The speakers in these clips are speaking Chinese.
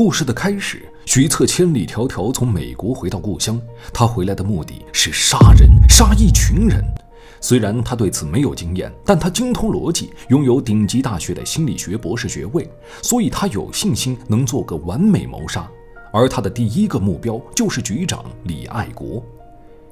故事的开始，徐策千里迢迢从美国回到故乡，他回来的目的是杀人，杀一群人。虽然他对此没有经验，但他精通逻辑，拥有顶级大学的心理学博士学位，所以他有信心能做个完美谋杀。而他的第一个目标就是局长李爱国。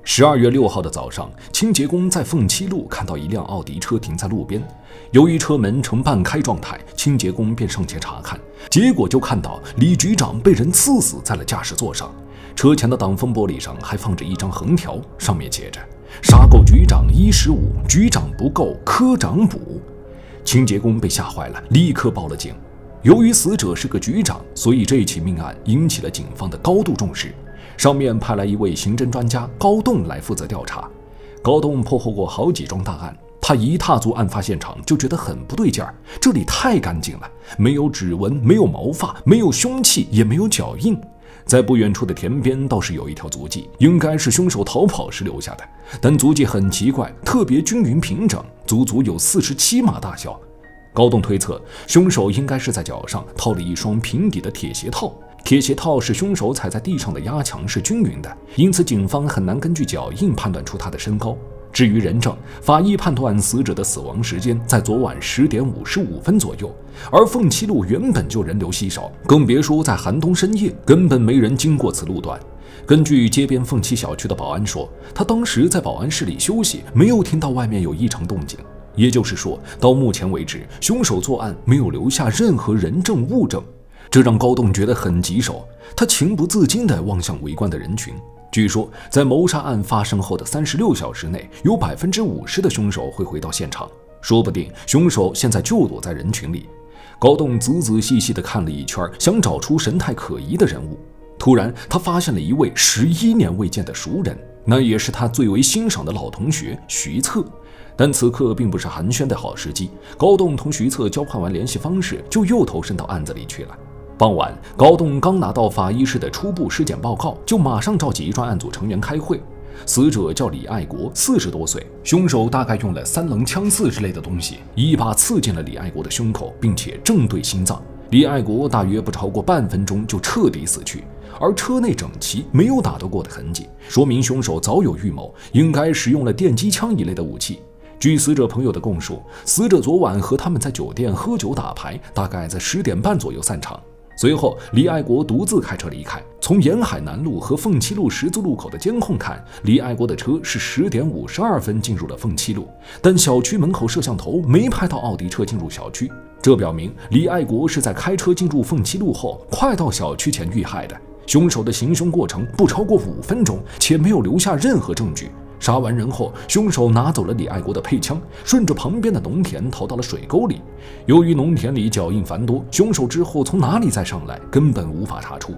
十二月六号的早上，清洁工在凤七路看到一辆奥迪车停在路边，由于车门呈半开状态，清洁工便上前查看，结果就看到李局长被人刺死在了驾驶座上，车前的挡风玻璃上还放着一张横条，上面写着“杀够局长一十五，局长不够科长补”。清洁工被吓坏了，立刻报了警。由于死者是个局长，所以这起命案引起了警方的高度重视。上面派来一位刑侦专家高栋来负责调查。高栋破获过好几桩大案，他一踏足案发现场就觉得很不对劲儿，这里太干净了，没有指纹，没有毛发，没有凶器，也没有脚印。在不远处的田边倒是有一条足迹，应该是凶手逃跑时留下的，但足迹很奇怪，特别均匀平整，足足有四十七码大小。高栋推测，凶手应该是在脚上套了一双平底的铁鞋套。铁鞋套是凶手踩在地上的压强是均匀的，因此警方很难根据脚印判断出他的身高。至于人证，法医判断死者的死亡时间在昨晚十点五十五分左右，而凤七路原本就人流稀少，更别说在寒冬深夜根本没人经过此路段。根据街边凤七小区的保安说，他当时在保安室里休息，没有听到外面有异常动静。也就是说，到目前为止，凶手作案没有留下任何人证物证。这让高栋觉得很棘手，他情不自禁地望向围观的人群。据说，在谋杀案发生后的三十六小时内，有百分之五十的凶手会回到现场，说不定凶手现在就躲在人群里。高栋仔仔细细地看了一圈，想找出神态可疑的人物。突然，他发现了一位十一年未见的熟人，那也是他最为欣赏的老同学徐策。但此刻并不是寒暄的好时机。高栋同徐策交换完联系方式，就又投身到案子里去了。傍晚，高栋刚拿到法医室的初步尸检报告，就马上召集专案组成员开会。死者叫李爱国，四十多岁，凶手大概用了三棱枪刺之类的东西，一把刺进了李爱国的胸口，并且正对心脏。李爱国大约不超过半分钟就彻底死去，而车内整齐，没有打斗过的痕迹，说明凶手早有预谋，应该使用了电击枪一类的武器。据死者朋友的供述，死者昨晚和他们在酒店喝酒打牌，大概在十点半左右散场。随后，李爱国独自开车离开。从沿海南路和凤七路十字路口的监控看，李爱国的车是十点五十二分进入了凤七路，但小区门口摄像头没拍到奥迪车进入小区，这表明李爱国是在开车进入凤七路后，快到小区前遇害的。凶手的行凶过程不超过五分钟，且没有留下任何证据。杀完人后，凶手拿走了李爱国的配枪，顺着旁边的农田逃到了水沟里。由于农田里脚印繁多，凶手之后从哪里再上来，根本无法查出。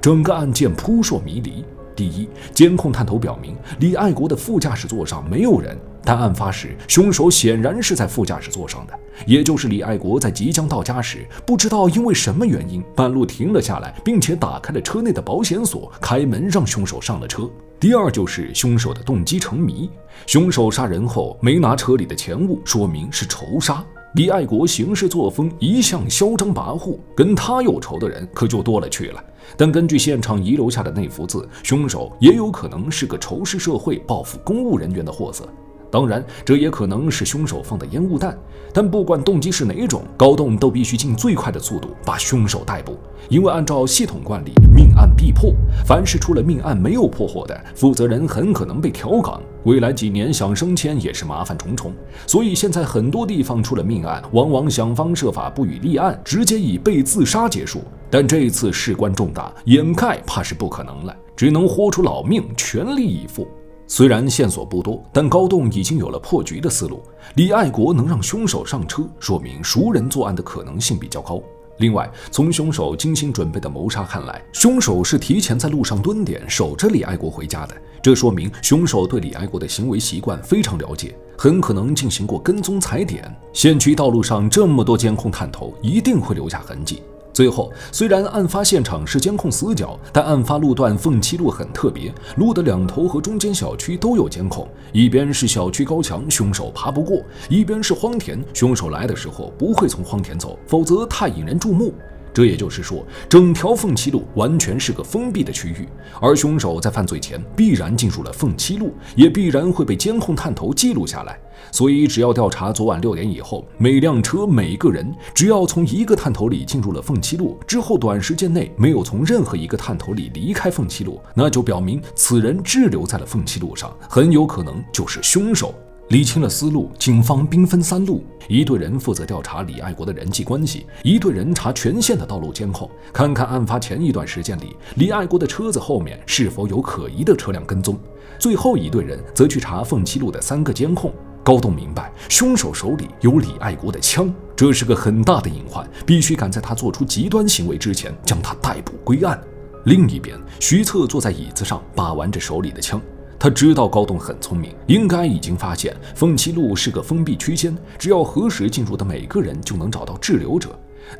整个案件扑朔迷离。第一，监控探头表明李爱国的副驾驶座上没有人，但案发时凶手显然是在副驾驶座上的，也就是李爱国在即将到家时，不知道因为什么原因半路停了下来，并且打开了车内的保险锁，开门让凶手上了车。第二就是凶手的动机成谜，凶手杀人后没拿车里的钱物，说明是仇杀。李爱国行事作风一向嚣张跋扈，跟他有仇的人可就多了去了。但根据现场遗留下的那幅字，凶手也有可能是个仇视社会、报复公务人员的货色。当然，这也可能是凶手放的烟雾弹。但不管动机是哪种，高栋都必须尽最快的速度把凶手逮捕，因为按照系统惯例，命案必破。凡是出了命案没有破获的，负责人很可能被调岗，未来几年想升迁也是麻烦重重。所以现在很多地方出了命案，往往想方设法不予立案，直接以被自杀结束。但这一次事关重大，掩盖怕是不可能了，只能豁出老命，全力以赴。虽然线索不多，但高栋已经有了破局的思路。李爱国能让凶手上车，说明熟人作案的可能性比较高。另外，从凶手精心准备的谋杀看来，凶手是提前在路上蹲点守着李爱国回家的。这说明凶手对李爱国的行为习惯非常了解，很可能进行过跟踪踩点。县区道路上这么多监控探头，一定会留下痕迹。最后，虽然案发现场是监控死角，但案发路段凤七路很特别，路的两头和中间小区都有监控，一边是小区高墙，凶手爬不过；一边是荒田，凶手来的时候不会从荒田走，否则太引人注目。这也就是说，整条凤栖路完全是个封闭的区域，而凶手在犯罪前必然进入了凤栖路，也必然会被监控探头记录下来。所以，只要调查昨晚六点以后每辆车、每个人，只要从一个探头里进入了凤栖路之后，短时间内没有从任何一个探头里离开凤栖路，那就表明此人滞留在了凤栖路上，很有可能就是凶手。理清了思路，警方兵分三路：一队人负责调查李爱国的人际关系，一队人查全县的道路监控，看看案发前一段时间里李爱国的车子后面是否有可疑的车辆跟踪；最后一队人则去查凤栖路的三个监控。高栋明白，凶手手里有李爱国的枪，这是个很大的隐患，必须赶在他做出极端行为之前将他逮捕归案。另一边，徐策坐在椅子上把玩着手里的枪，他知道高栋很聪明，应该已经发现凤栖路是个封闭区间，只要核实进入的每个人就能找到滞留者。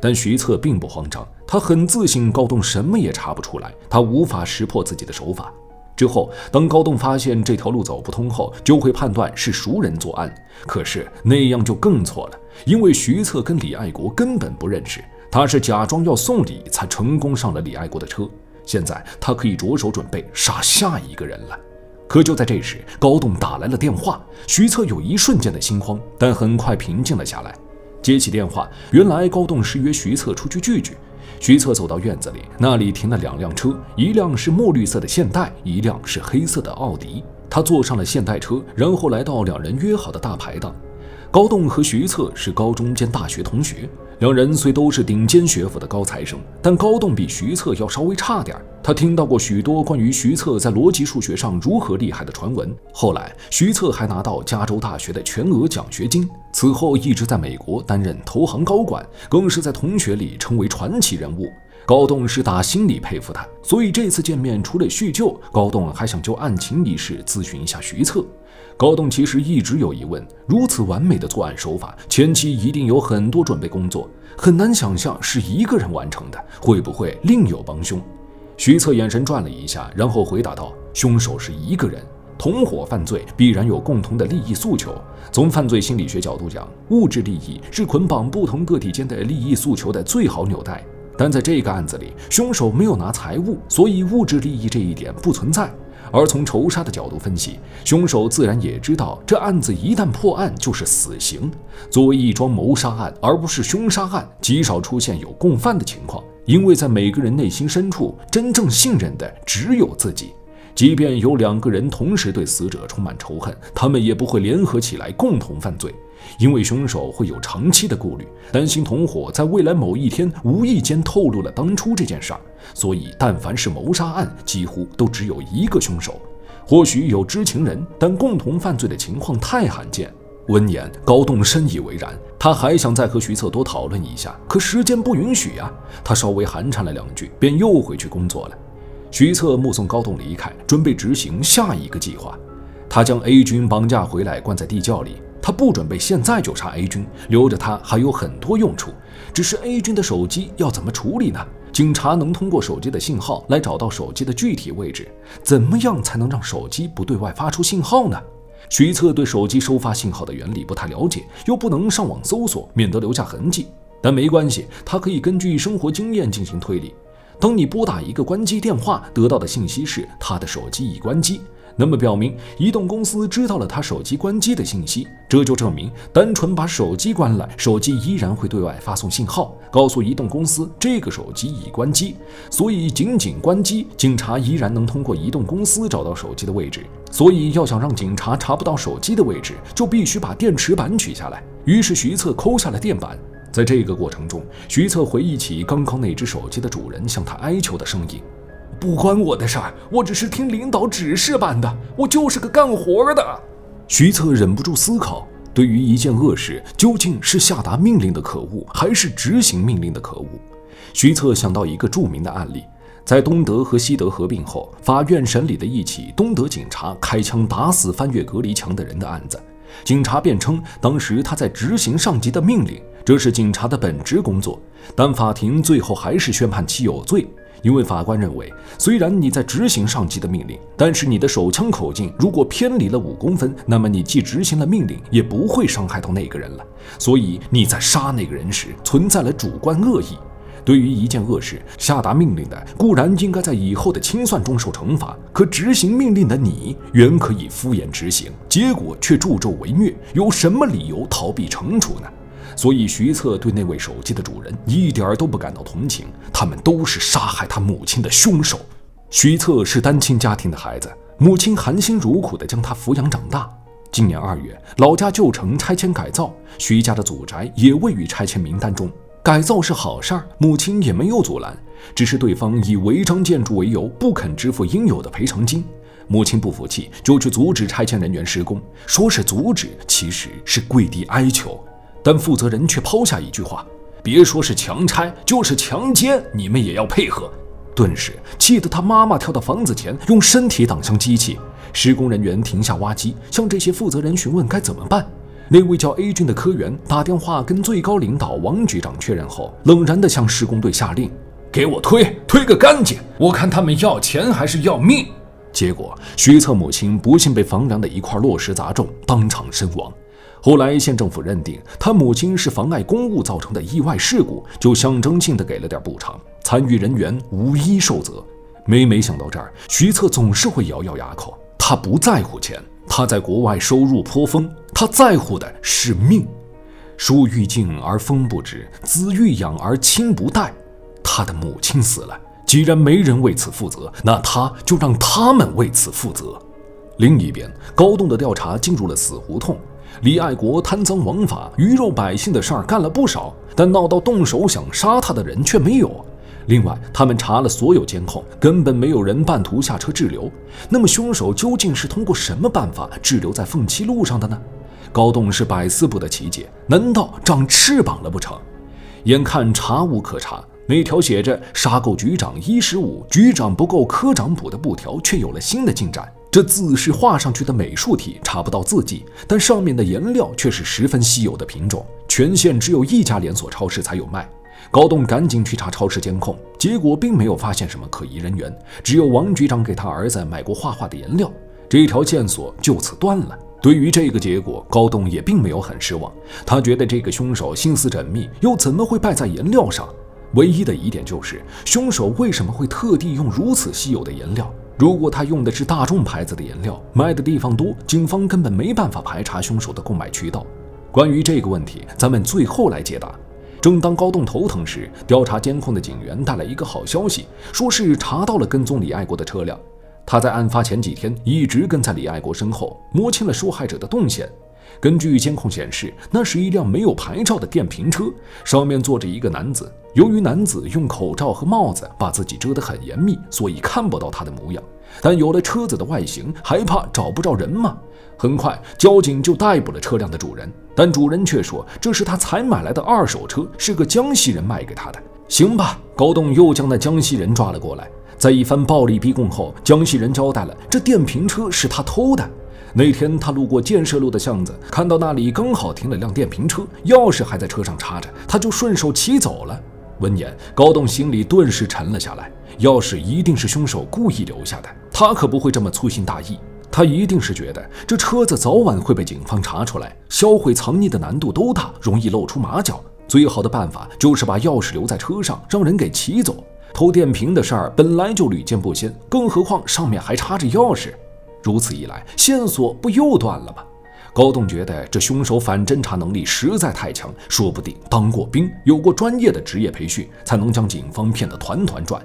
但徐策并不慌张，他很自信高栋什么也查不出来，他无法识破自己的手法。之后，当高栋发现这条路走不通后，就会判断是熟人作案。可是那样就更错了，因为徐策跟李爱国根本不认识，他是假装要送礼才成功上了李爱国的车。现在他可以着手准备杀下一个人了。可就在这时，高栋打来了电话，徐策有一瞬间的心慌，但很快平静了下来。接起电话，原来高栋是约徐策出去聚聚。徐策走到院子里，那里停了两辆车，一辆是墨绿色的现代，一辆是黑色的奥迪。他坐上了现代车，然后来到两人约好的大排档。高栋和徐策是高中兼大学同学，两人虽都是顶尖学府的高材生，但高栋比徐策要稍微差点。他听到过许多关于徐策在逻辑数学上如何厉害的传闻。后来，徐策还拿到加州大学的全额奖学金，此后一直在美国担任投行高管，更是在同学里成为传奇人物。高栋是打心里佩服他，所以这次见面除了叙旧，高栋还想就案情一事咨询一下徐策。高栋其实一直有疑问：如此完美的作案手法，前期一定有很多准备工作，很难想象是一个人完成的，会不会另有帮凶？徐策眼神转了一下，然后回答道：“凶手是一个人，同伙犯罪必然有共同的利益诉求。从犯罪心理学角度讲，物质利益是捆绑不同个体间的利益诉求的最好纽带。但在这个案子里，凶手没有拿财物，所以物质利益这一点不存在。而从仇杀的角度分析，凶手自然也知道这案子一旦破案就是死刑。作为一桩谋杀案，而不是凶杀案，极少出现有共犯的情况。”因为在每个人内心深处，真正信任的只有自己。即便有两个人同时对死者充满仇恨，他们也不会联合起来共同犯罪，因为凶手会有长期的顾虑，担心同伙在未来某一天无意间透露了当初这件事儿。所以，但凡是谋杀案，几乎都只有一个凶手。或许有知情人，但共同犯罪的情况太罕见。闻言，高栋深以为然。他还想再和徐策多讨论一下，可时间不允许呀。他稍微寒颤了两句，便又回去工作了。徐策目送高栋离开，准备执行下一个计划。他将 A 军绑架回来，关在地窖里。他不准备现在就杀 A 军，留着他还有很多用处。只是 A 军的手机要怎么处理呢？警察能通过手机的信号来找到手机的具体位置，怎么样才能让手机不对外发出信号呢？徐策对手机收发信号的原理不太了解，又不能上网搜索，免得留下痕迹。但没关系，他可以根据生活经验进行推理。当你拨打一个关机电话，得到的信息是他的手机已关机。那么表明移动公司知道了他手机关机的信息，这就证明单纯把手机关了，手机依然会对外发送信号，告诉移动公司这个手机已关机。所以仅仅关机，警察依然能通过移动公司找到手机的位置。所以要想让警察查不到手机的位置，就必须把电池板取下来。于是徐策抠下了电板，在这个过程中，徐策回忆起刚刚那只手机的主人向他哀求的声音。不关我的事儿，我只是听领导指示办的，我就是个干活的。徐策忍不住思考：对于一件恶事，究竟是下达命令的可恶，还是执行命令的可恶？徐策想到一个著名的案例，在东德和西德合并后，法院审理的一起东德警察开枪打死翻越隔离墙的人的案子。警察辩称，当时他在执行上级的命令，这是警察的本职工作，但法庭最后还是宣判其有罪。因为法官认为，虽然你在执行上级的命令，但是你的手枪口径如果偏离了五公分，那么你既执行了命令，也不会伤害到那个人了。所以你在杀那个人时存在了主观恶意。对于一件恶事下达命令的，固然应该在以后的清算中受惩罚，可执行命令的你，原可以敷衍执行，结果却助纣为虐，有什么理由逃避惩处呢？所以徐策对那位手机的主人一点都不感到同情，他们都是杀害他母亲的凶手。徐策是单亲家庭的孩子，母亲含辛茹苦地将他抚养长大。今年二月，老家旧城拆迁改造，徐家的祖宅也位于拆迁名单中。改造是好事儿，母亲也没有阻拦，只是对方以违章建筑为由不肯支付应有的赔偿金。母亲不服气，就去阻止拆迁人员施工，说是阻止，其实是跪地哀求。但负责人却抛下一句话：“别说是强拆，就是强奸，你们也要配合。”顿时气得他妈妈跳到房子前，用身体挡向机器。施工人员停下挖机，向这些负责人询问该怎么办。那位叫 A 君的科员打电话跟最高领导王局长确认后，冷然地向施工队下令：“给我推，推个干净！我看他们要钱还是要命。”结果，徐策母亲不幸被房梁的一块落石砸中，当场身亡。后来，县政府认定他母亲是妨碍公务造成的意外事故，就象征性的给了点补偿，参与人员无一受责。每每想到这儿，徐策总是会咬咬牙口。他不在乎钱。他在国外收入颇丰，他在乎的是命。树欲静而风不止，子欲养而亲不待。他的母亲死了，既然没人为此负责，那他就让他们为此负责。另一边，高栋的调查进入了死胡同。李爱国贪赃枉法、鱼肉百姓的事儿干了不少，但闹到动手想杀他的人却没有。另外，他们查了所有监控，根本没有人半途下车滞留。那么，凶手究竟是通过什么办法滞留在凤栖路上的呢？高栋是百思不得其解。难道长翅膀了不成？眼看查无可查，那条写着“杀够局长一十五，局长不够科长补”的布条却有了新的进展。这字是画上去的美术体，查不到字迹，但上面的颜料却是十分稀有的品种，全县只有一家连锁超市才有卖。高栋赶紧去查超市监控，结果并没有发现什么可疑人员，只有王局长给他儿子买过画画的颜料，这条线索就此断了。对于这个结果，高栋也并没有很失望，他觉得这个凶手心思缜密，又怎么会败在颜料上？唯一的疑点就是，凶手为什么会特地用如此稀有的颜料？如果他用的是大众牌子的颜料，卖的地方多，警方根本没办法排查凶手的购买渠道。关于这个问题，咱们最后来解答。正当高栋头疼时，调查监控的警员带来一个好消息，说是查到了跟踪李爱国的车辆。他在案发前几天一直跟在李爱国身后，摸清了受害者的动线。根据监控显示，那是一辆没有牌照的电瓶车，上面坐着一个男子。由于男子用口罩和帽子把自己遮得很严密，所以看不到他的模样。但有了车子的外形，还怕找不着人吗？很快，交警就逮捕了车辆的主人，但主人却说这是他才买来的二手车，是个江西人卖给他的。行吧，高栋又将那江西人抓了过来。在一番暴力逼供后，江西人交代了，这电瓶车是他偷的。那天他路过建设路的巷子，看到那里刚好停了辆电瓶车，钥匙还在车上插着，他就顺手骑走了。闻言，高栋心里顿时沉了下来。钥匙一定是凶手故意留下的，他可不会这么粗心大意。他一定是觉得这车子早晚会被警方查出来，销毁藏匿的难度都大，容易露出马脚。最好的办法就是把钥匙留在车上，让人给骑走。偷电瓶的事儿本来就屡见不鲜，更何况上面还插着钥匙。如此一来，线索不又断了吗？高栋觉得这凶手反侦查能力实在太强，说不定当过兵，有过专业的职业培训，才能将警方骗得团团转。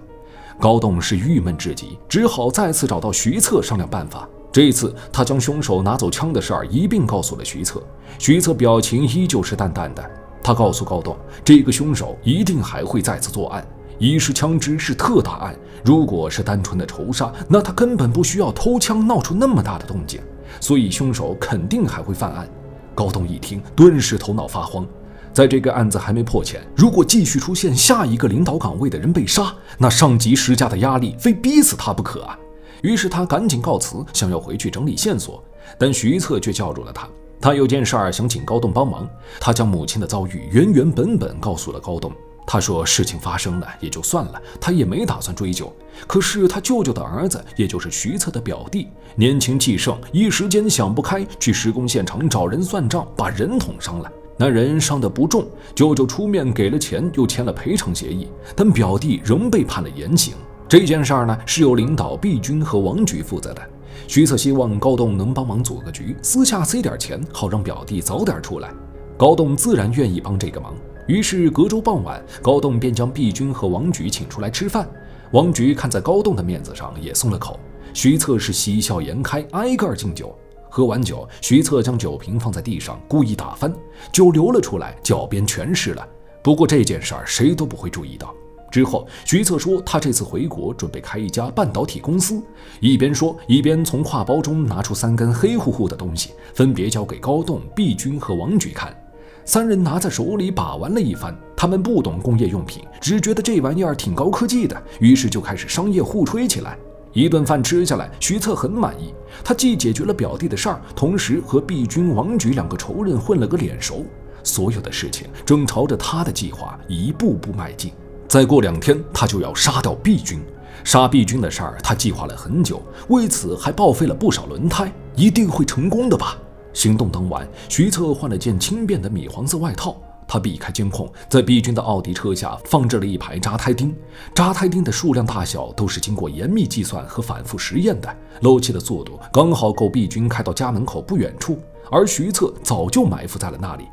高栋是郁闷至极，只好再次找到徐策商量办法。这次，他将凶手拿走枪的事儿一并告诉了徐策。徐策表情依旧是淡淡的。他告诉高栋，这个凶手一定还会再次作案。一是枪支是特大案，如果是单纯的仇杀，那他根本不需要偷枪闹出那么大的动静。所以，凶手肯定还会犯案。高栋一听，顿时头脑发慌。在这个案子还没破前，如果继续出现下一个领导岗位的人被杀，那上级施加的压力非逼死他不可啊！于是他赶紧告辞，想要回去整理线索，但徐策却叫住了他。他有件事儿想请高栋帮忙。他将母亲的遭遇原原本本告诉了高栋。他说：“事情发生了也就算了，他也没打算追究。可是他舅舅的儿子，也就是徐策的表弟，年轻气盛，一时间想不开，去施工现场找人算账，把人捅伤了。那人伤得不重，舅舅出面给了钱，又签了赔偿协议，但表弟仍被判了严刑。这件事儿呢，是由领导毕军和王局负责的。徐策希望高栋能帮忙组个局，私下塞点钱，好让表弟早点出来。高栋自然愿意帮这个忙。于是隔周傍晚，高栋便将毕军和王菊请出来吃饭。王菊看在高栋的面子上，也松了口。徐策是喜笑颜开，挨个敬酒。喝完酒，徐策将酒瓶放在地上，故意打翻，酒流了出来，脚边全湿了。不过这件事儿谁都不会注意到。之后，徐策说他这次回国准备开一家半导体公司，一边说一边从挎包中拿出三根黑乎乎的东西，分别交给高栋、毕军和王举看。三人拿在手里把玩了一番，他们不懂工业用品，只觉得这玩意儿挺高科技的，于是就开始商业互吹起来。一顿饭吃下来，徐策很满意。他既解决了表弟的事儿，同时和毕军、王举两个仇人混了个脸熟。所有的事情正朝着他的计划一步步迈进。再过两天，他就要杀掉毕军。杀毕军的事儿，他计划了很久，为此还报废了不少轮胎。一定会成功的吧？行动当晚，徐策换了件轻便的米黄色外套。他避开监控，在毕军的奥迪车下放置了一排扎胎钉。扎胎钉的数量大小都是经过严密计算和反复实验的，漏气的速度刚好够毕军开到家门口不远处，而徐策早就埋伏在了那里。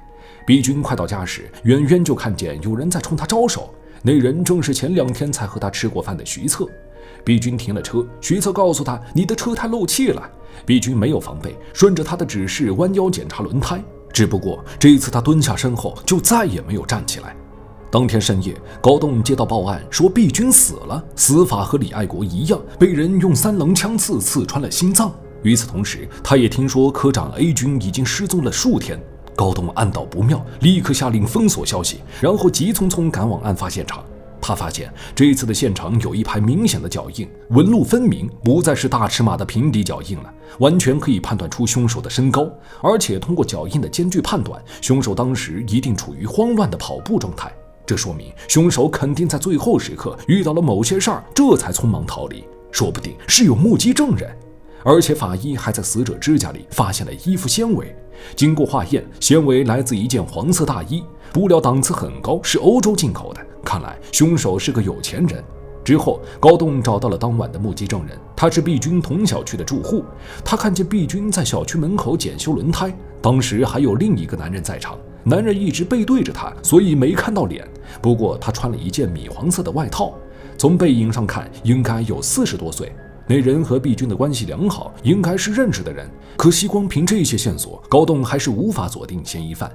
毕军快到家时，远远就看见有人在冲他招手，那人正是前两天才和他吃过饭的徐策。毕军停了车，徐策告诉他：“你的车胎漏气了。”毕军没有防备，顺着他的指示弯腰检查轮胎。只不过这一次，他蹲下身后就再也没有站起来。当天深夜，高栋接到报案，说毕军死了，死法和李爱国一样，被人用三棱枪刺，刺穿了心脏。与此同时，他也听说科长 A 军已经失踪了数天。高栋暗道不妙，立刻下令封锁消息，然后急匆匆赶往案发现场。他发现这一次的现场有一排明显的脚印，纹路分明，不再是大尺码的平底脚印了，完全可以判断出凶手的身高。而且通过脚印的间距判断，凶手当时一定处于慌乱的跑步状态。这说明凶手肯定在最后时刻遇到了某些事儿，这才匆忙逃离。说不定是有目击证人。而且法医还在死者指甲里发现了衣服纤维，经过化验，纤维来自一件黄色大衣，布料档次很高，是欧洲进口的。看来凶手是个有钱人。之后，高栋找到了当晚的目击证人，他是毕军同小区的住户。他看见毕军在小区门口检修轮胎，当时还有另一个男人在场，男人一直背对着他，所以没看到脸。不过他穿了一件米黄色的外套，从背影上看，应该有四十多岁。那人和毕军的关系良好，应该是认识的人。可惜光凭这些线索，高栋还是无法锁定嫌疑犯。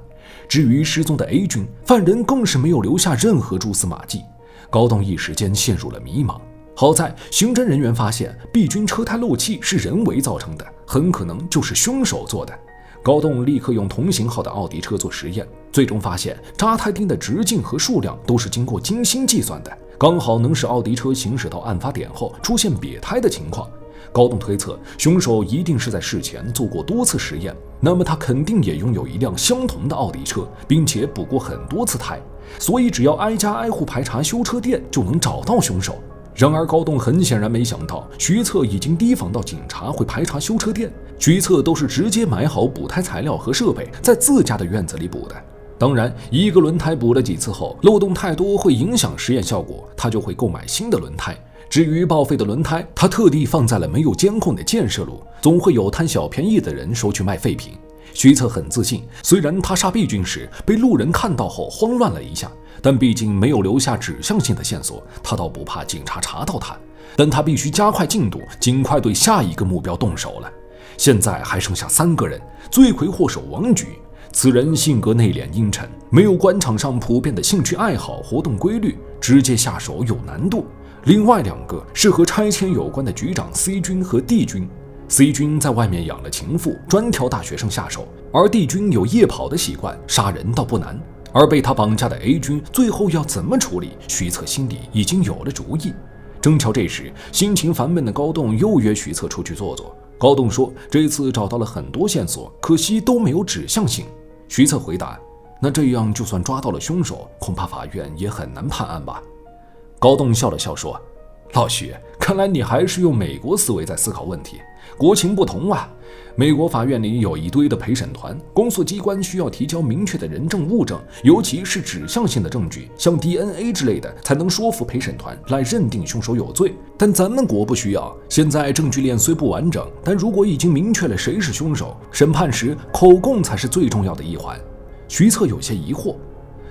至于失踪的 A 军，犯人更是没有留下任何蛛丝马迹。高栋一时间陷入了迷茫。好在刑侦人员发现 B 军车胎漏气是人为造成的，很可能就是凶手做的。高栋立刻用同型号的奥迪车做实验，最终发现扎胎钉的直径和数量都是经过精心计算的，刚好能使奥迪车行驶到案发点后出现瘪胎的情况。高栋推测，凶手一定是在事前做过多次实验，那么他肯定也拥有一辆相同的奥迪车，并且补过很多次胎，所以只要挨家挨户排查修车店，就能找到凶手。然而，高栋很显然没想到，徐策已经提防到警察会排查修车店，徐策都是直接买好补胎材料和设备，在自家的院子里补的。当然，一个轮胎补了几次后，漏洞太多会影响实验效果，他就会购买新的轮胎。至于报废的轮胎，他特地放在了没有监控的建设路，总会有贪小便宜的人收去卖废品。徐策很自信，虽然他杀毕军时被路人看到后慌乱了一下，但毕竟没有留下指向性的线索，他倒不怕警察查到他。但他必须加快进度，尽快对下一个目标动手了。现在还剩下三个人，罪魁祸首王局，此人性格内敛阴沉，没有官场上普遍的兴趣爱好活动规律，直接下手有难度。另外两个是和拆迁有关的局长 C 军和 D 军。C 军在外面养了情妇，专挑大学生下手；而 D 军有夜跑的习惯，杀人倒不难。而被他绑架的 A 军最后要怎么处理？徐策心里已经有了主意。正巧这时，心情烦闷的高栋又约徐策出去坐坐。高栋说：“这次找到了很多线索，可惜都没有指向性。”徐策回答：“那这样就算抓到了凶手，恐怕法院也很难判案吧？”高栋笑了笑说：“老徐，看来你还是用美国思维在思考问题，国情不同啊。美国法院里有一堆的陪审团，公诉机关需要提交明确的人证物证，尤其是指向性的证据，像 DNA 之类的，才能说服陪审团来认定凶手有罪。但咱们国不需要。现在证据链虽不完整，但如果已经明确了谁是凶手，审判时口供才是最重要的一环。徐策有些疑惑，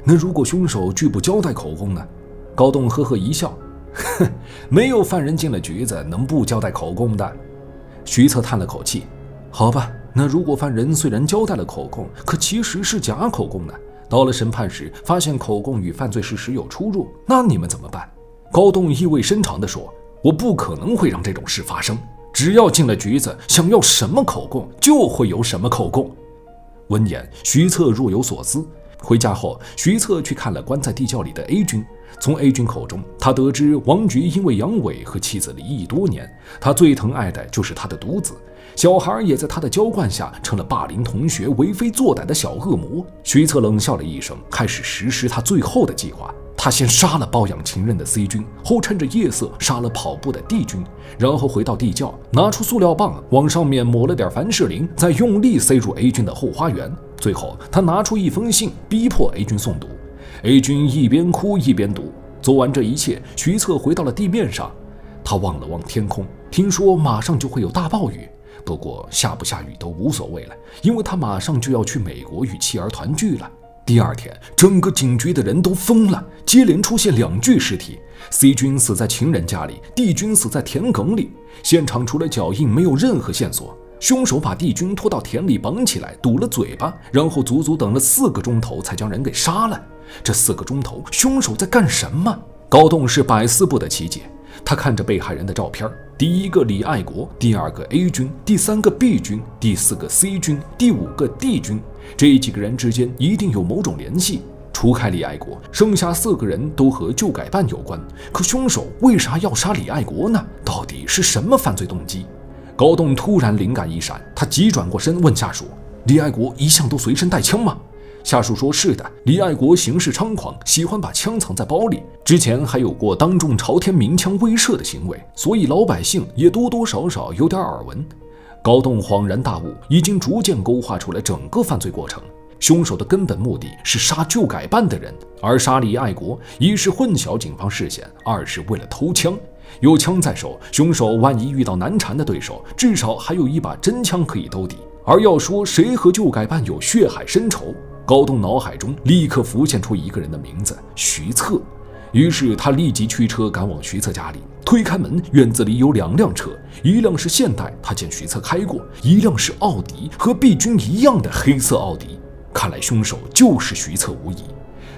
那如果凶手拒不交代口供呢？高栋呵呵一笑，哼，没有犯人进了局子能不交代口供的。徐策叹了口气。好吧，那如果犯人虽然交代了口供，可其实是假口供呢？到了审判时，发现口供与犯罪事实有出入，那你们怎么办？高栋意味深长地说：“我不可能会让这种事发生。只要进了局子，想要什么口供就会有什么口供。”闻言，徐策若有所思。回家后，徐策去看了关在地窖里的 A 君。从 A 君口中，他得知王菊因为杨伟和妻子离异多年，他最疼爱的就是他的独子。小孩也在他的娇惯下成了霸凌同学、为非作歹的小恶魔。徐策冷笑了一声，开始实施他最后的计划。他先杀了包养情人的 C 君，后趁着夜色杀了跑步的 D 君，然后回到地窖，拿出塑料棒，往上面抹了点凡士林，再用力塞入 A 君的后花园。最后，他拿出一封信，逼迫 A 君诵读。A 君一边哭一边读。做完这一切，徐策回到了地面上。他望了望天空，听说马上就会有大暴雨。不过下不下雨都无所谓了，因为他马上就要去美国与妻儿团聚了。第二天，整个警局的人都疯了，接连出现两具尸体：C 君死在情人家里，D 君死在田埂里。现场除了脚印，没有任何线索。凶手把 D 君拖到田里绑起来，堵了嘴巴，然后足足等了四个钟头才将人给杀了。这四个钟头，凶手在干什么？高栋是百思不得其解。他看着被害人的照片，第一个李爱国，第二个 A 军，第三个 B 军，第四个 C 军，第五个 D 军，这几个人之间一定有某种联系。除开李爱国，剩下四个人都和旧改办有关。可凶手为啥要杀李爱国呢？到底是什么犯罪动机？高栋突然灵感一闪，他急转过身问下属：“李爱国一向都随身带枪吗？”下属说：“是的，李爱国行事猖狂，喜欢把枪藏在包里。之前还有过当众朝天鸣枪威慑的行为，所以老百姓也多多少少有点耳闻。”高栋恍然大悟，已经逐渐勾画出了整个犯罪过程。凶手的根本目的是杀旧改办的人，而杀李爱国，一是混淆警方视线，二是为了偷枪。有枪在手，凶手万一遇到难缠的对手，至少还有一把真枪可以兜底。而要说谁和旧改办有血海深仇？高栋脑海中立刻浮现出一个人的名字：徐策。于是他立即驱车赶往徐策家里。推开门，院子里有两辆车，一辆是现代，他见徐策开过；一辆是奥迪，和毕军一样的黑色奥迪。看来凶手就是徐策无疑。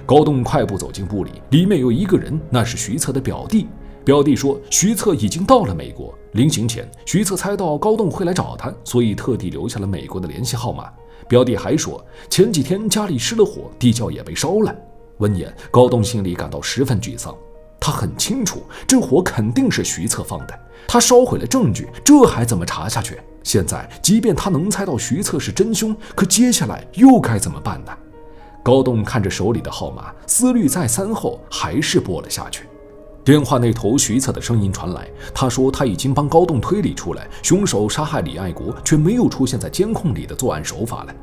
高栋快步走进屋里，里面有一个人，那是徐策的表弟。表弟说，徐策已经到了美国。临行前，徐策猜到高栋会来找他，所以特地留下了美国的联系号码。表弟还说，前几天家里失了火，地窖也被烧了。闻言，高栋心里感到十分沮丧。他很清楚，这火肯定是徐策放的。他烧毁了证据，这还怎么查下去？现在，即便他能猜到徐策是真凶，可接下来又该怎么办呢？高栋看着手里的号码，思虑再三后，还是拨了下去。电话那头，徐策的声音传来。他说：“他已经帮高栋推理出来，凶手杀害李爱国却没有出现在监控里的作案手法了。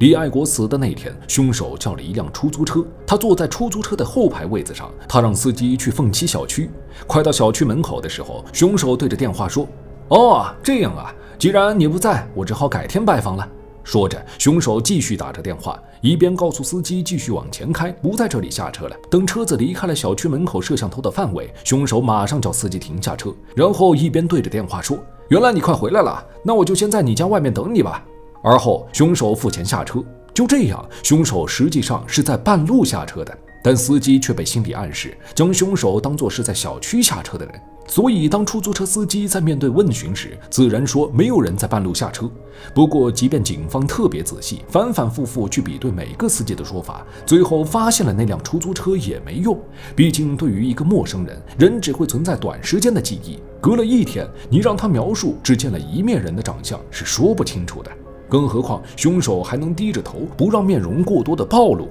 李爱国死的那天，凶手叫了一辆出租车，他坐在出租车的后排位子上。他让司机去凤栖小区。快到小区门口的时候，凶手对着电话说：‘哦，这样啊，既然你不在，我只好改天拜访了。’”说着，凶手继续打着电话，一边告诉司机继续往前开，不在这里下车了。等车子离开了小区门口摄像头的范围，凶手马上叫司机停下车，然后一边对着电话说：“原来你快回来了，那我就先在你家外面等你吧。”而后，凶手付钱下车。就这样，凶手实际上是在半路下车的，但司机却被心理暗示，将凶手当作是在小区下车的人。所以，当出租车司机在面对问询时，自然说没有人在半路下车。不过，即便警方特别仔细，反反复复去比对每个司机的说法，最后发现了那辆出租车也没用。毕竟，对于一个陌生人，人只会存在短时间的记忆。隔了一天，你让他描述只见了一面人的长相，是说不清楚的。更何况，凶手还能低着头，不让面容过多的暴露。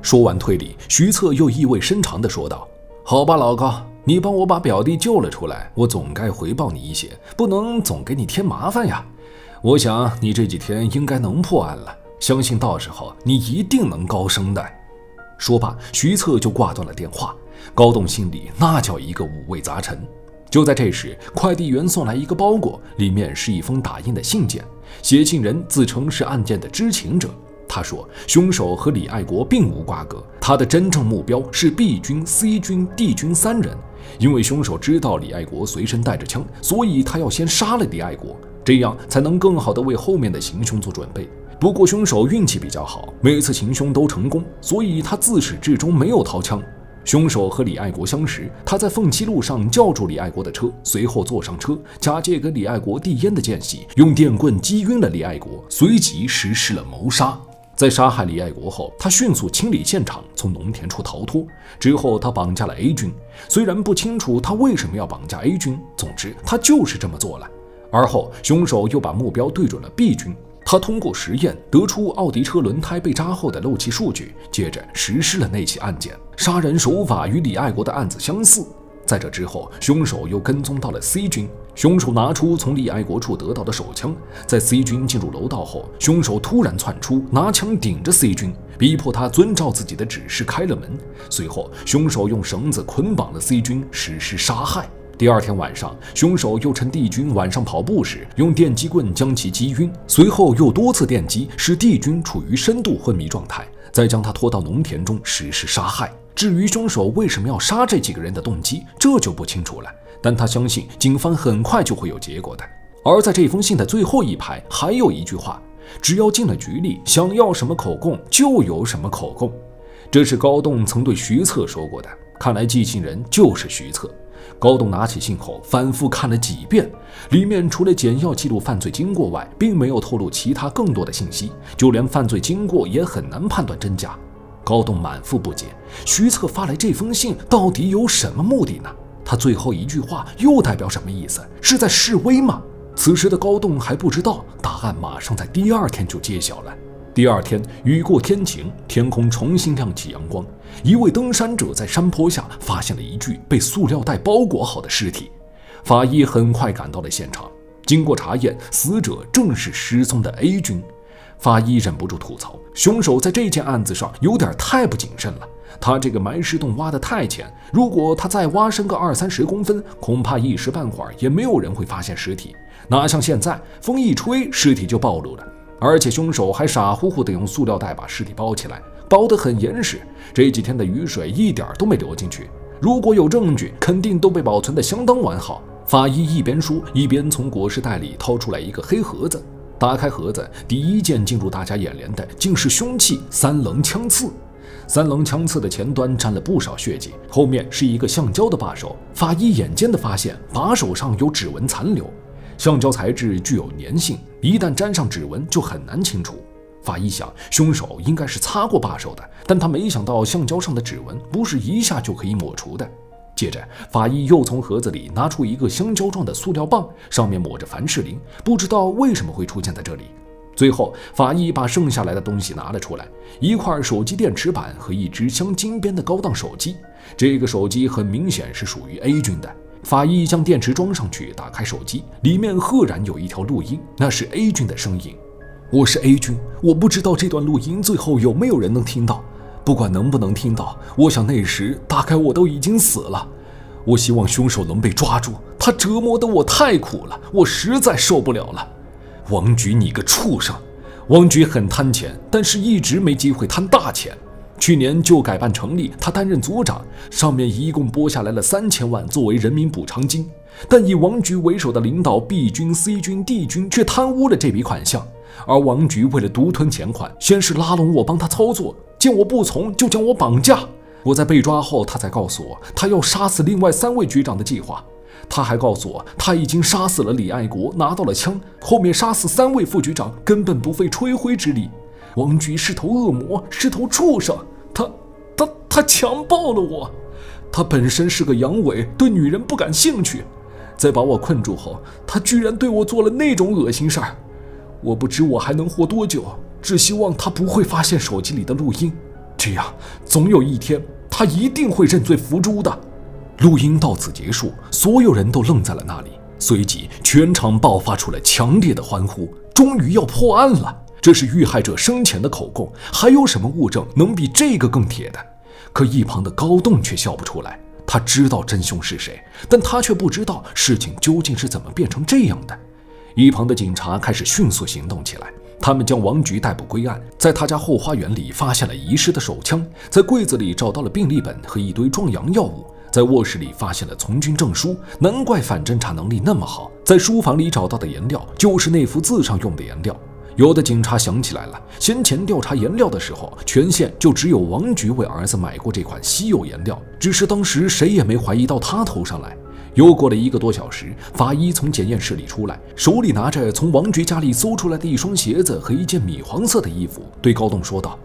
说完推理，徐策又意味深长地说道：“好吧，老高。”你帮我把表弟救了出来，我总该回报你一些，不能总给你添麻烦呀。我想你这几天应该能破案了，相信到时候你一定能高升的。说罢，徐策就挂断了电话。高栋心里那叫一个五味杂陈。就在这时，快递员送来一个包裹，里面是一封打印的信件，写信人自称是案件的知情者。他说，凶手和李爱国并无瓜葛，他的真正目标是 B 军、C 军、D 军三人。因为凶手知道李爱国随身带着枪，所以他要先杀了李爱国，这样才能更好的为后面的行凶做准备。不过凶手运气比较好，每次行凶都成功，所以他自始至终没有掏枪。凶手和李爱国相识，他在凤栖路上叫住李爱国的车，随后坐上车，假借给李爱国递烟的间隙，用电棍击晕了李爱国，随即实施了谋杀。在杀害李爱国后，他迅速清理现场，从农田处逃脱。之后，他绑架了 A 军，虽然不清楚他为什么要绑架 A 军，总之他就是这么做了。而后，凶手又把目标对准了 B 军，他通过实验得出奥迪车轮胎被扎后的漏气数据，接着实施了那起案件。杀人手法与李爱国的案子相似。在这之后，凶手又跟踪到了 C 军。凶手拿出从李爱国处得到的手枪，在 C 军进入楼道后，凶手突然窜出，拿枪顶着 C 军，逼迫他遵照自己的指示开了门。随后，凶手用绳子捆绑了 C 军，实施杀害。第二天晚上，凶手又趁 D 军晚上跑步时，用电击棍将其击晕，随后又多次电击，使 D 军处于深度昏迷状态，再将他拖到农田中实施杀害。至于凶手为什么要杀这几个人的动机，这就不清楚了。但他相信警方很快就会有结果的。而在这封信的最后一排还有一句话：“只要进了局里，想要什么口供就有什么口供。”这是高栋曾对徐策说过的。看来寄信人就是徐策。高栋拿起信后反复看了几遍，里面除了简要记录犯罪经过外，并没有透露其他更多的信息，就连犯罪经过也很难判断真假。高栋满腹不解，徐策发来这封信到底有什么目的呢？他最后一句话又代表什么意思？是在示威吗？此时的高栋还不知道，答案马上在第二天就揭晓了。第二天雨过天晴，天空重新亮起阳光。一位登山者在山坡下发现了一具被塑料袋包裹好的尸体，法医很快赶到了现场。经过查验，死者正是失踪的 A 军。法医忍不住吐槽：凶手在这件案子上有点太不谨慎了。他这个埋尸洞挖得太浅，如果他再挖深个二三十公分，恐怕一时半会儿也没有人会发现尸体。哪像现在，风一吹，尸体就暴露了。而且凶手还傻乎乎地用塑料袋把尸体包起来，包得很严实。这几天的雨水一点都没流进去。如果有证据，肯定都被保存得相当完好。法医一边说，一边从裹尸袋里掏出来一个黑盒子。打开盒子，第一件进入大家眼帘的竟是凶器——三棱枪刺。三棱枪刺的前端沾了不少血迹，后面是一个橡胶的把手。法医眼尖的发现，把手上有指纹残留。橡胶材质具有粘性，一旦沾上指纹就很难清除。法医想，凶手应该是擦过把手的，但他没想到橡胶上的指纹不是一下就可以抹除的。接着，法医又从盒子里拿出一个香蕉状的塑料棒，上面抹着凡士林，不知道为什么会出现在这里。最后，法医把剩下来的东西拿了出来：一块手机电池板和一只镶金边的高档手机。这个手机很明显是属于 A 军的。法医将电池装上去，打开手机，里面赫然有一条录音，那是 A 军的声音。我是 A 军，我不知道这段录音最后有没有人能听到。不管能不能听到，我想那时大概我都已经死了。我希望凶手能被抓住，他折磨得我太苦了，我实在受不了了。王局，你个畜生！王局很贪钱，但是一直没机会贪大钱。去年旧改办成立，他担任组长，上面一共拨下来了三千万作为人民补偿金，但以王局为首的领导 B 军、C 军、D 军却贪污了这笔款项。而王局为了独吞钱款，先是拉拢我帮他操作。见我不从，就将我绑架。我在被抓后，他才告诉我，他要杀死另外三位局长的计划。他还告诉我，他已经杀死了李爱国，拿到了枪。后面杀死三位副局长，根本不费吹灰之力。王局是头恶魔，是头畜生。他，他，他强暴了我。他本身是个阳痿，对女人不感兴趣。在把我困住后，他居然对我做了那种恶心事儿。我不知我还能活多久。只希望他不会发现手机里的录音，这样总有一天他一定会认罪服诛的。录音到此结束，所有人都愣在了那里，随即全场爆发出了强烈的欢呼。终于要破案了，这是遇害者生前的口供，还有什么物证能比这个更铁的？可一旁的高栋却笑不出来。他知道真凶是谁，但他却不知道事情究竟是怎么变成这样的。一旁的警察开始迅速行动起来，他们将王菊逮捕归案，在他家后花园里发现了遗失的手枪，在柜子里找到了病历本和一堆壮阳药物，在卧室里发现了从军证书，难怪反侦查能力那么好。在书房里找到的颜料就是那幅字上用的颜料。有的警察想起来了，先前调查颜料的时候，全县就只有王菊为儿子买过这款稀有颜料，只是当时谁也没怀疑到他头上来。又过了一个多小时，法医从检验室里出来，手里拿着从王菊家里搜出来的一双鞋子和一件米黄色的衣服，对高栋说道：“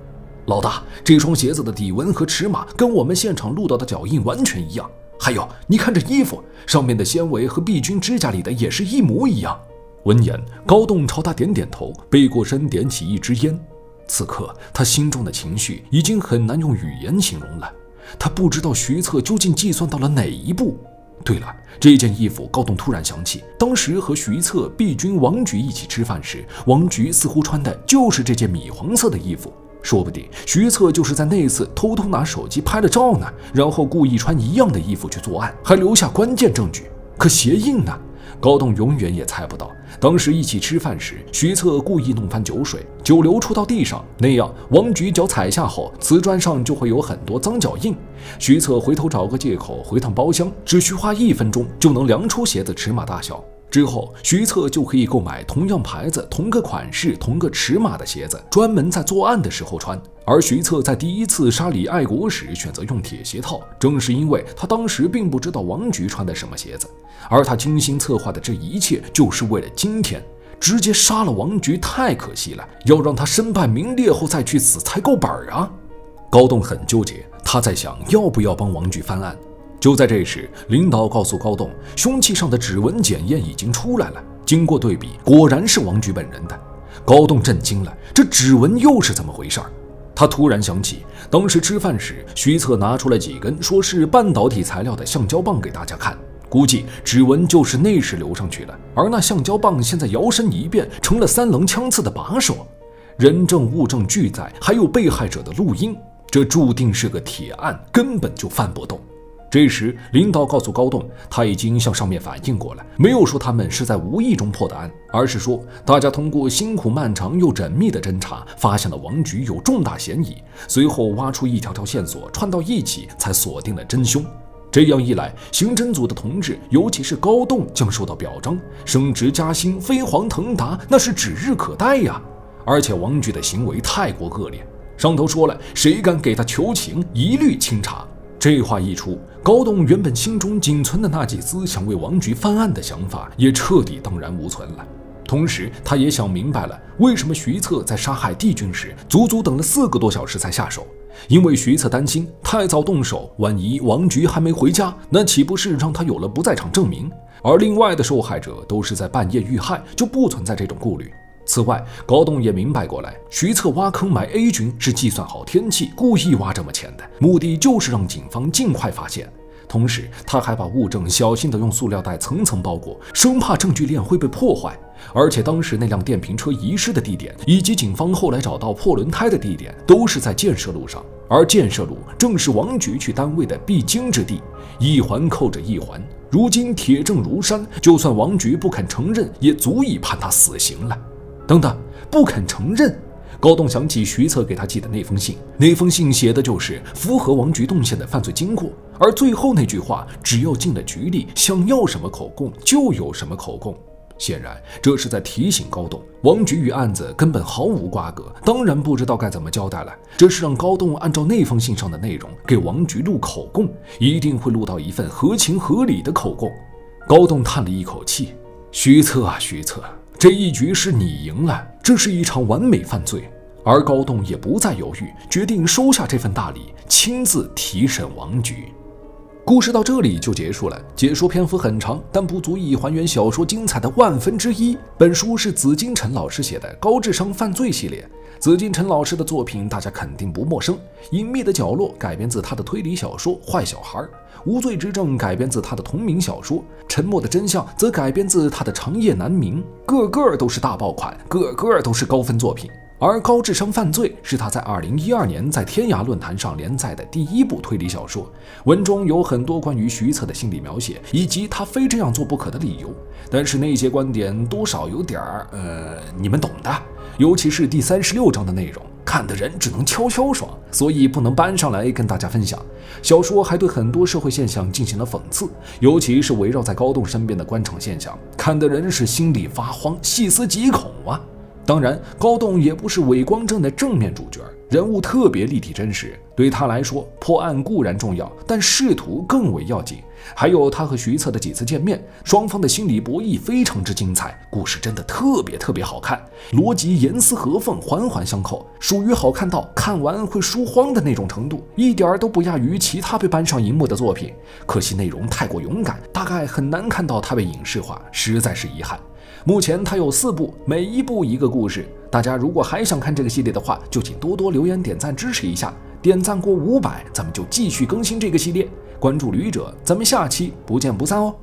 老大，这双鞋子的底纹和尺码跟我们现场录到的脚印完全一样。还有，你看这衣服上面的纤维和碧君指甲里的也是一模一样。”闻言，高栋朝他点点头，背过身点起一支烟。此刻，他心中的情绪已经很难用语言形容了。他不知道徐策究竟计算到了哪一步。对了，这件衣服，高栋突然想起，当时和徐策、毕军、王菊一起吃饭时，王菊似乎穿的就是这件米黄色的衣服。说不定徐策就是在那次偷偷拿手机拍了照呢，然后故意穿一样的衣服去作案，还留下关键证据。可鞋印呢？高栋永远也猜不到，当时一起吃饭时，徐策故意弄翻酒水，酒流出到地上，那样王菊脚踩下后，瓷砖上就会有很多脏脚印。徐策回头找个借口回趟包厢，只需花一分钟就能量出鞋子尺码大小。之后，徐策就可以购买同样牌子、同个款式、同个尺码的鞋子，专门在作案的时候穿。而徐策在第一次杀李爱国时选择用铁鞋套，正是因为他当时并不知道王菊穿的什么鞋子，而他精心策划的这一切就是为了今天。直接杀了王菊太可惜了，要让他身败名裂后再去死才够本儿啊！高栋很纠结，他在想要不要帮王菊翻案。就在这时，领导告诉高栋，凶器上的指纹检验已经出来了。经过对比，果然是王菊本人的。高栋震惊了，这指纹又是怎么回事儿？他突然想起，当时吃饭时，徐策拿出了几根说是半导体材料的橡胶棒给大家看，估计指纹就是那时留上去的。而那橡胶棒现在摇身一变成了三棱枪刺的把手，人证物证俱在，还有被害者的录音，这注定是个铁案，根本就翻不动。这时，领导告诉高栋，他已经向上面反映过了，没有说他们是在无意中破的案，而是说大家通过辛苦漫长又缜密的侦查，发现了王菊有重大嫌疑，随后挖出一条条线索串到一起，才锁定了真凶。这样一来，刑侦组的同志，尤其是高栋，将受到表彰，升职加薪，飞黄腾达，那是指日可待呀！而且王菊的行为太过恶劣，上头说了，谁敢给他求情，一律清查。这话一出，高栋原本心中仅存的那几丝想为王菊翻案的想法也彻底荡然无存了。同时，他也想明白了，为什么徐策在杀害帝君时足足等了四个多小时才下手。因为徐策担心太早动手，万一王菊还没回家，那岂不是让他有了不在场证明？而另外的受害者都是在半夜遇害，就不存在这种顾虑。此外，高栋也明白过来，徐策挖坑埋 A 军是计算好天气，故意挖这么浅的，目的就是让警方尽快发现。同时，他还把物证小心地用塑料袋层层包裹，生怕证据链会被破坏。而且，当时那辆电瓶车遗失的地点，以及警方后来找到破轮胎的地点，都是在建设路上，而建设路正是王局去单位的必经之地，一环扣着一环。如今铁证如山，就算王局不肯承认，也足以判他死刑了。等等，不肯承认。高栋想起徐策给他寄的那封信，那封信写的就是符合王局动线的犯罪经过，而最后那句话，只要进了局里，想要什么口供就有什么口供。显然，这是在提醒高栋，王局与案子根本毫无瓜葛，当然不知道该怎么交代了。这是让高栋按照那封信上的内容给王局录口供，一定会录到一份合情合理的口供。高栋叹了一口气：“徐策啊，徐策。”这一局是你赢了，这是一场完美犯罪，而高栋也不再犹豫，决定收下这份大礼，亲自提审王局。故事到这里就结束了，解说篇幅很长，但不足以还原小说精彩的万分之一。本书是紫金陈老师写的高智商犯罪系列，紫禁城老师的作品大家肯定不陌生，《隐秘的角落》改编自他的推理小说《坏小孩》，《无罪之证》改编自他的同名小说，《沉默的真相》则改编自他的《长夜难明》，个个都是大爆款，个个都是高分作品。而《高智商犯罪》是他在2012年在天涯论坛上连载的第一部推理小说，文中有很多关于徐策的心理描写，以及他非这样做不可的理由。但是那些观点多少有点儿，呃，你们懂的。尤其是第三十六章的内容，看的人只能悄悄爽，所以不能搬上来跟大家分享。小说还对很多社会现象进行了讽刺，尤其是围绕在高栋身边的官场现象，看的人是心里发慌，细思极恐啊。当然，高栋也不是伪光正的正面主角，人物特别立体真实。对他来说，破案固然重要，但仕途更为要紧。还有他和徐策的几次见面，双方的心理博弈非常之精彩，故事真的特别特别好看，逻辑严丝合缝，环环相扣，属于好看到看完会书荒的那种程度，一点都不亚于其他被搬上荧幕的作品。可惜内容太过勇敢，大概很难看到它被影视化，实在是遗憾。目前它有四部，每一部一个故事。大家如果还想看这个系列的话，就请多多留言点赞支持一下。点赞过五百，咱们就继续更新这个系列。关注旅者，咱们下期不见不散哦。